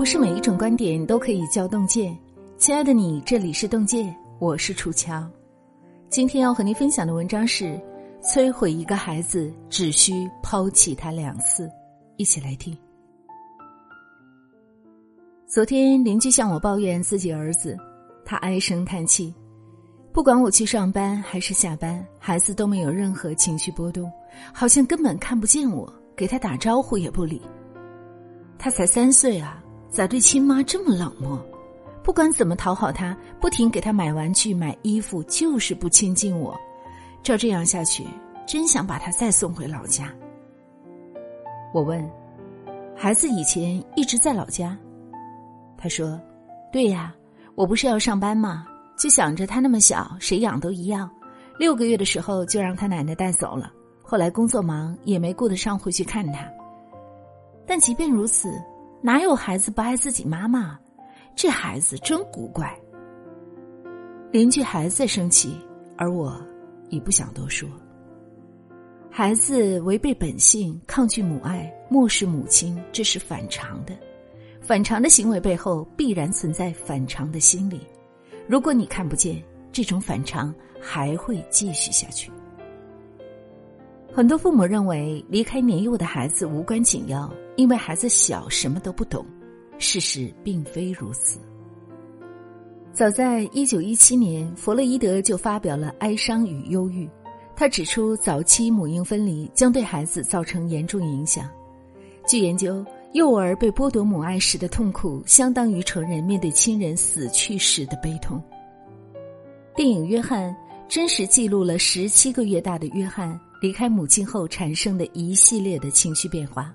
不是每一种观点都可以叫洞见。亲爱的你，这里是洞见，我是楚乔。今天要和您分享的文章是：摧毁一个孩子只需抛弃他两次。一起来听。昨天邻居向我抱怨自己儿子，他唉声叹气。不管我去上班还是下班，孩子都没有任何情绪波动，好像根本看不见我，给他打招呼也不理。他才三岁啊，咋对亲妈这么冷漠？不管怎么讨好他，不停给他买玩具、买衣服，就是不亲近我。照这样下去，真想把他再送回老家。我问：“孩子以前一直在老家？”他说：“对呀，我不是要上班吗？就想着他那么小，谁养都一样。六个月的时候就让他奶奶带走了，后来工作忙，也没顾得上回去看他。”但即便如此，哪有孩子不爱自己妈妈？这孩子真古怪。邻居还在生气，而我已不想多说。孩子违背本性，抗拒母爱，漠视母亲，这是反常的。反常的行为背后，必然存在反常的心理。如果你看不见，这种反常还会继续下去。很多父母认为离开年幼的孩子无关紧要，因为孩子小什么都不懂。事实并非如此。早在一九一七年，弗洛伊德就发表了《哀伤与忧郁》，他指出早期母婴分离将对孩子造成严重影响。据研究，幼儿被剥夺母爱时的痛苦，相当于成人面对亲人死去时的悲痛。电影《约翰》真实记录了十七个月大的约翰。离开母亲后产生的一系列的情绪变化。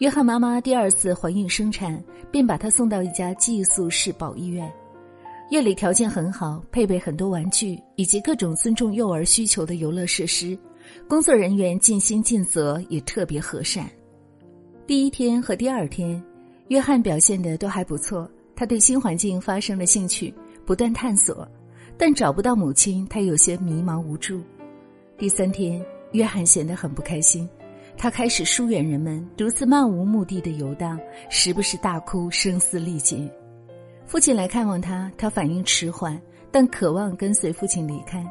约翰妈妈第二次怀孕生产，便把他送到一家寄宿式保医院，院里条件很好，配备很多玩具以及各种尊重幼儿需求的游乐设施，工作人员尽心尽责，也特别和善。第一天和第二天，约翰表现的都还不错，他对新环境发生了兴趣，不断探索，但找不到母亲，他有些迷茫无助。第三天，约翰显得很不开心，他开始疏远人们，独自漫无目的的游荡，时不时大哭，声嘶力竭。父亲来看望他，他反应迟缓，但渴望跟随父亲离开。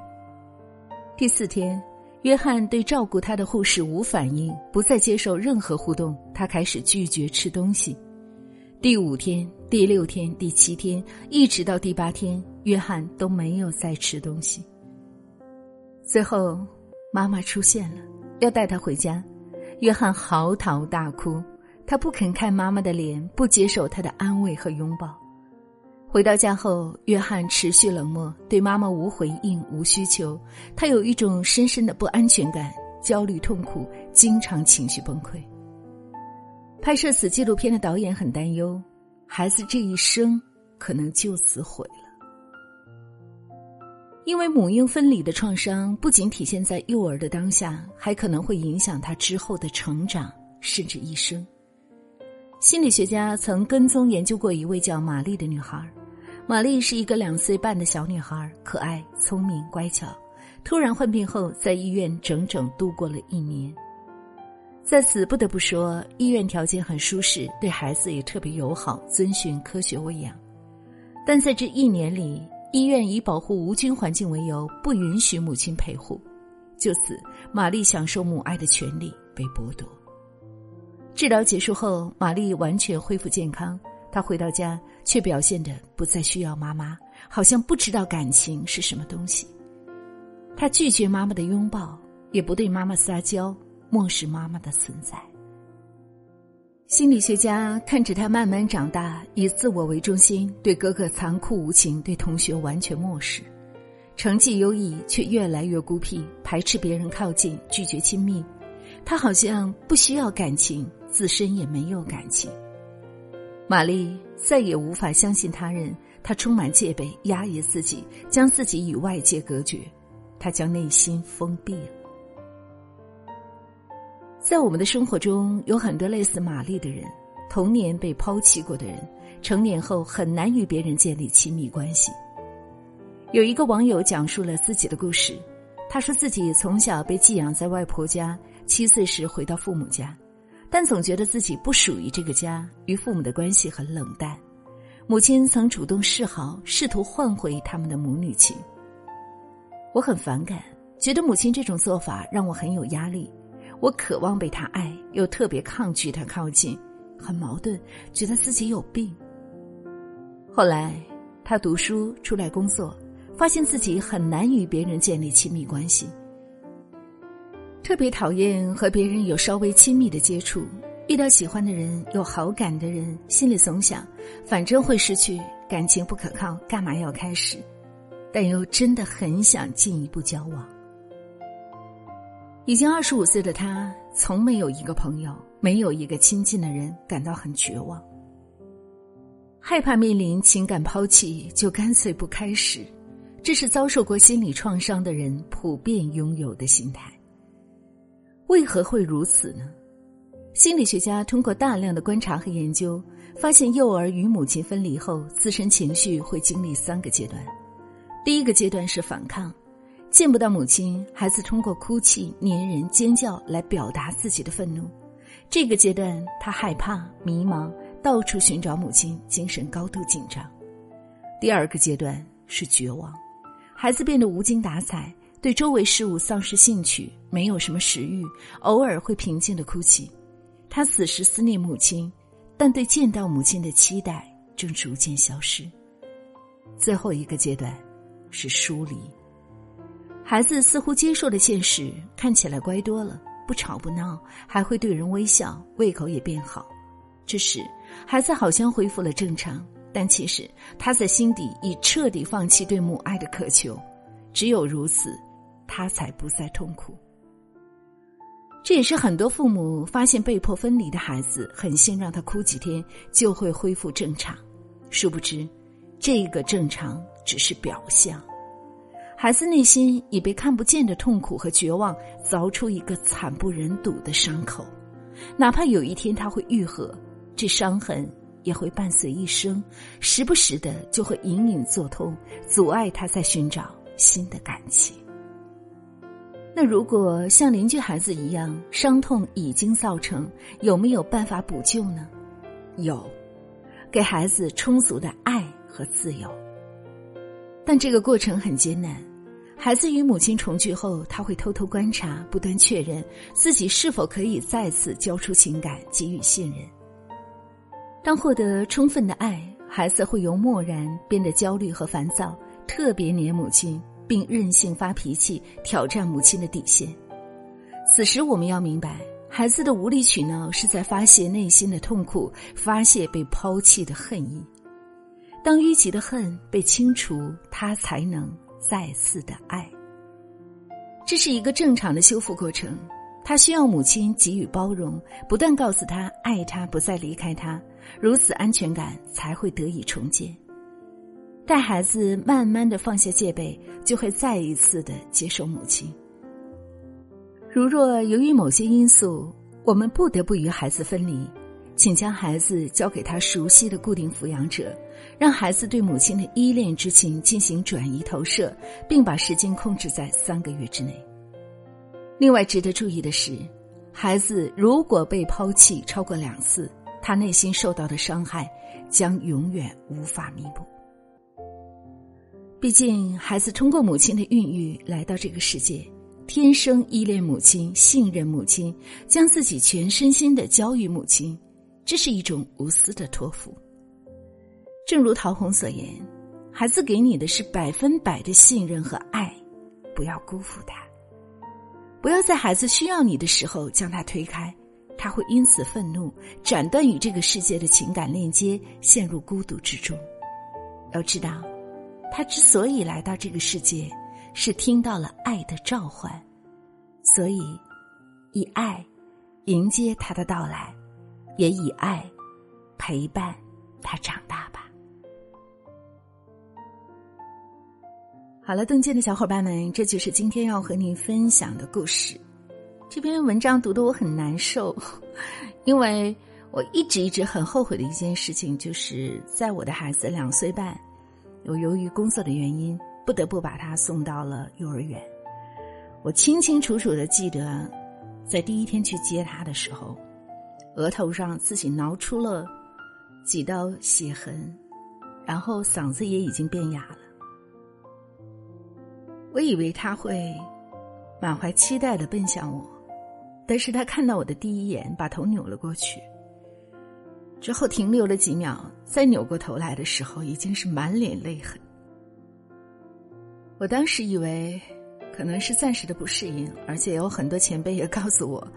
第四天，约翰对照顾他的护士无反应，不再接受任何互动，他开始拒绝吃东西。第五天、第六天、第七天，一直到第八天，约翰都没有再吃东西。最后。妈妈出现了，要带他回家。约翰嚎啕大哭，他不肯看妈妈的脸，不接受她的安慰和拥抱。回到家后，约翰持续冷漠，对妈妈无回应、无需求。他有一种深深的不安全感，焦虑、痛苦，经常情绪崩溃。拍摄此纪录片的导演很担忧，孩子这一生可能就此毁了。因为母婴分离的创伤不仅体现在幼儿的当下，还可能会影响他之后的成长，甚至一生。心理学家曾跟踪研究过一位叫玛丽的女孩，玛丽是一个两岁半的小女孩，可爱、聪明、乖巧。突然患病后，在医院整整度过了一年。在此不得不说，医院条件很舒适，对孩子也特别友好，遵循科学喂养。但在这一年里，医院以保护无菌环境为由，不允许母亲陪护，就此，玛丽享受母爱的权利被剥夺。治疗结束后，玛丽完全恢复健康，她回到家却表现的不再需要妈妈，好像不知道感情是什么东西。她拒绝妈妈的拥抱，也不对妈妈撒娇，漠视妈妈的存在。心理学家看着他慢慢长大，以自我为中心，对哥哥残酷无情，对同学完全漠视，成绩优异却越来越孤僻，排斥别人靠近，拒绝亲密。他好像不需要感情，自身也没有感情。玛丽再也无法相信他人，她充满戒备，压抑自己，将自己与外界隔绝，她将内心封闭了。在我们的生活中，有很多类似玛丽的人，童年被抛弃过的人，成年后很难与别人建立亲密关系。有一个网友讲述了自己的故事，他说自己从小被寄养在外婆家，七岁时回到父母家，但总觉得自己不属于这个家，与父母的关系很冷淡。母亲曾主动示好，试图换回他们的母女情。我很反感，觉得母亲这种做法让我很有压力。我渴望被他爱，又特别抗拒他靠近，很矛盾，觉得自己有病。后来，他读书出来工作，发现自己很难与别人建立亲密关系。特别讨厌和别人有稍微亲密的接触，遇到喜欢的人、有好感的人，心里总想，反正会失去，感情不可靠，干嘛要开始？但又真的很想进一步交往。已经二十五岁的他，从没有一个朋友，没有一个亲近的人，感到很绝望。害怕面临情感抛弃，就干脆不开始。这是遭受过心理创伤的人普遍拥有的心态。为何会如此呢？心理学家通过大量的观察和研究，发现幼儿与母亲分离后，自身情绪会经历三个阶段。第一个阶段是反抗，见不到母亲，孩子通过哭泣、粘人、尖叫来表达自己的愤怒。这个阶段，他害怕、迷茫，到处寻找母亲，精神高度紧张。第二个阶段是绝望，孩子变得无精打采。对周围事物丧失兴趣，没有什么食欲，偶尔会平静的哭泣。他此时思念母亲，但对见到母亲的期待正逐渐消失。最后一个阶段是疏离。孩子似乎接受了现实，看起来乖多了，不吵不闹，还会对人微笑，胃口也变好。这时，孩子好像恢复了正常，但其实他在心底已彻底放弃对母爱的渴求。只有如此。他才不再痛苦。这也是很多父母发现被迫分离的孩子，狠心让他哭几天就会恢复正常。殊不知，这个正常只是表象，孩子内心已被看不见的痛苦和绝望凿出一个惨不忍睹的伤口。哪怕有一天他会愈合，这伤痕也会伴随一生，时不时的就会隐隐作痛，阻碍他在寻找新的感情。那如果像邻居孩子一样，伤痛已经造成，有没有办法补救呢？有，给孩子充足的爱和自由。但这个过程很艰难。孩子与母亲重聚后，他会偷偷观察，不断确认自己是否可以再次交出情感，给予信任。当获得充分的爱，孩子会由漠然变得焦虑和烦躁，特别黏母亲。并任性发脾气，挑战母亲的底线。此时，我们要明白，孩子的无理取闹是在发泄内心的痛苦，发泄被抛弃的恨意。当淤积的恨被清除，他才能再次的爱。这是一个正常的修复过程，他需要母亲给予包容，不断告诉他爱他，不再离开他，如此安全感才会得以重建。待孩子慢慢的放下戒备，就会再一次的接受母亲。如若由于某些因素，我们不得不与孩子分离，请将孩子交给他熟悉的固定抚养者，让孩子对母亲的依恋之情进行转移投射，并把时间控制在三个月之内。另外值得注意的是，孩子如果被抛弃超过两次，他内心受到的伤害将永远无法弥补。毕竟，孩子通过母亲的孕育来到这个世界，天生依恋母亲、信任母亲，将自己全身心的交予母亲，这是一种无私的托付。正如陶虹所言，孩子给你的是百分百的信任和爱，不要辜负他，不要在孩子需要你的时候将他推开，他会因此愤怒，斩断与这个世界的情感链接，陷入孤独之中。要知道。他之所以来到这个世界，是听到了爱的召唤，所以以爱迎接他的到来，也以爱陪伴他长大吧。好了，邓健的小伙伴们，这就是今天要和您分享的故事。这篇文章读得我很难受，因为我一直一直很后悔的一件事情，就是在我的孩子两岁半。我由于工作的原因，不得不把他送到了幼儿园。我清清楚楚的记得，在第一天去接他的时候，额头上自己挠出了几道血痕，然后嗓子也已经变哑了。我以为他会满怀期待的奔向我，但是他看到我的第一眼，把头扭了过去，之后停留了几秒，再扭过头来的时候，已经是满脸泪痕。我当时以为可能是暂时的不适应，而且有很多前辈也告诉我，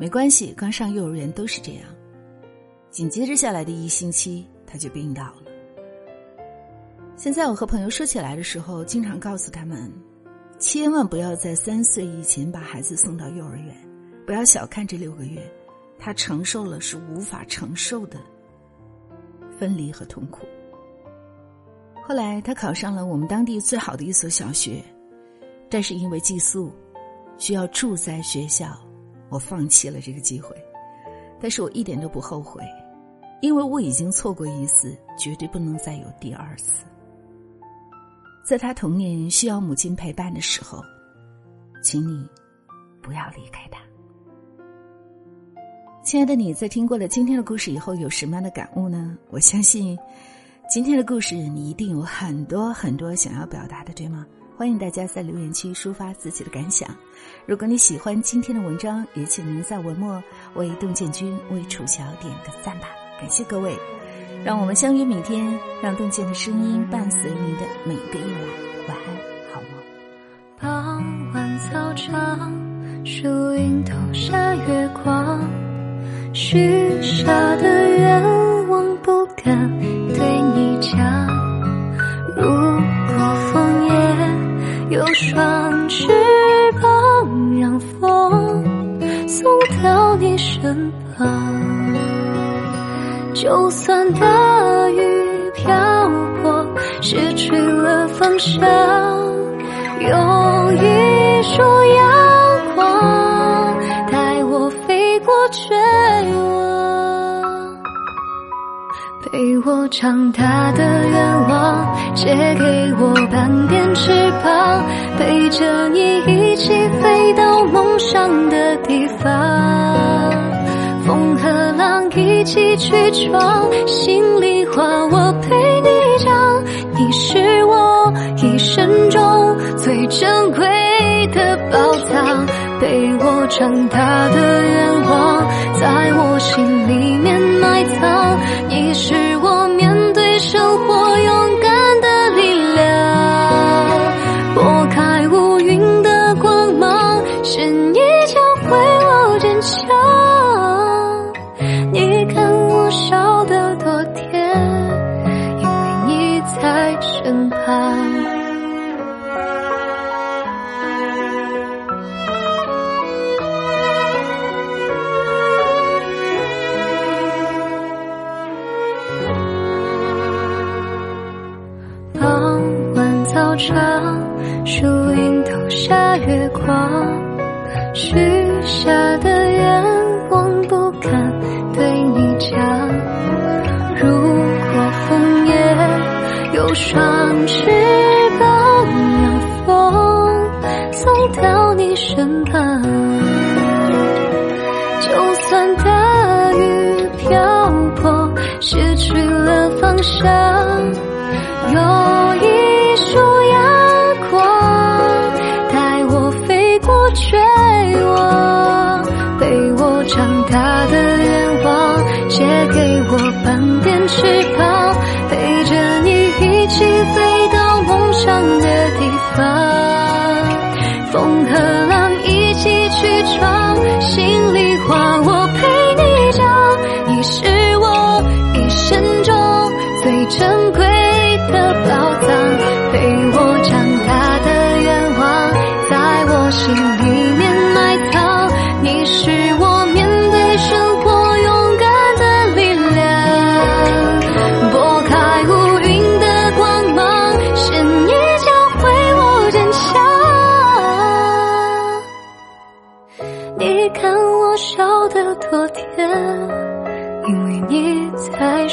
没关系，刚上幼儿园都是这样。紧接着下来的一星期，他就病倒了。现在我和朋友说起来的时候，经常告诉他们。千万不要在三岁以前把孩子送到幼儿园，不要小看这六个月，他承受了是无法承受的分离和痛苦。后来他考上了我们当地最好的一所小学，但是因为寄宿需要住在学校，我放弃了这个机会。但是我一点都不后悔，因为我已经错过一次，绝对不能再有第二次。在他童年需要母亲陪伴的时候，请你不要离开他。亲爱的你，在听过了今天的故事以后，有什么样的感悟呢？我相信今天的故事你一定有很多很多想要表达的，对吗？欢迎大家在留言区抒发自己的感想。如果你喜欢今天的文章，也请您在文末为洞见君、为楚乔点个赞吧。感谢各位。让我们相约明天，让动见的声音伴随您的每一个夜晚。晚安，好梦。傍晚操场，树荫投下月光，许下的愿就算大雨瓢泼，失去了方向，有一束阳光带我飞过绝望，陪我长大的愿望，借给我半边翅膀，陪着你一起飞到梦想的地方。一起去闯，心里话我陪你讲。你是我一生中最珍贵的宝藏，陪我长大的愿望，在我心里面上树荫投下月光，许下的愿望不敢对你讲。如果枫叶有双翅膀，让风送到你身旁。就算大雨瓢泼，失去了方向，有看我笑得多甜因为你在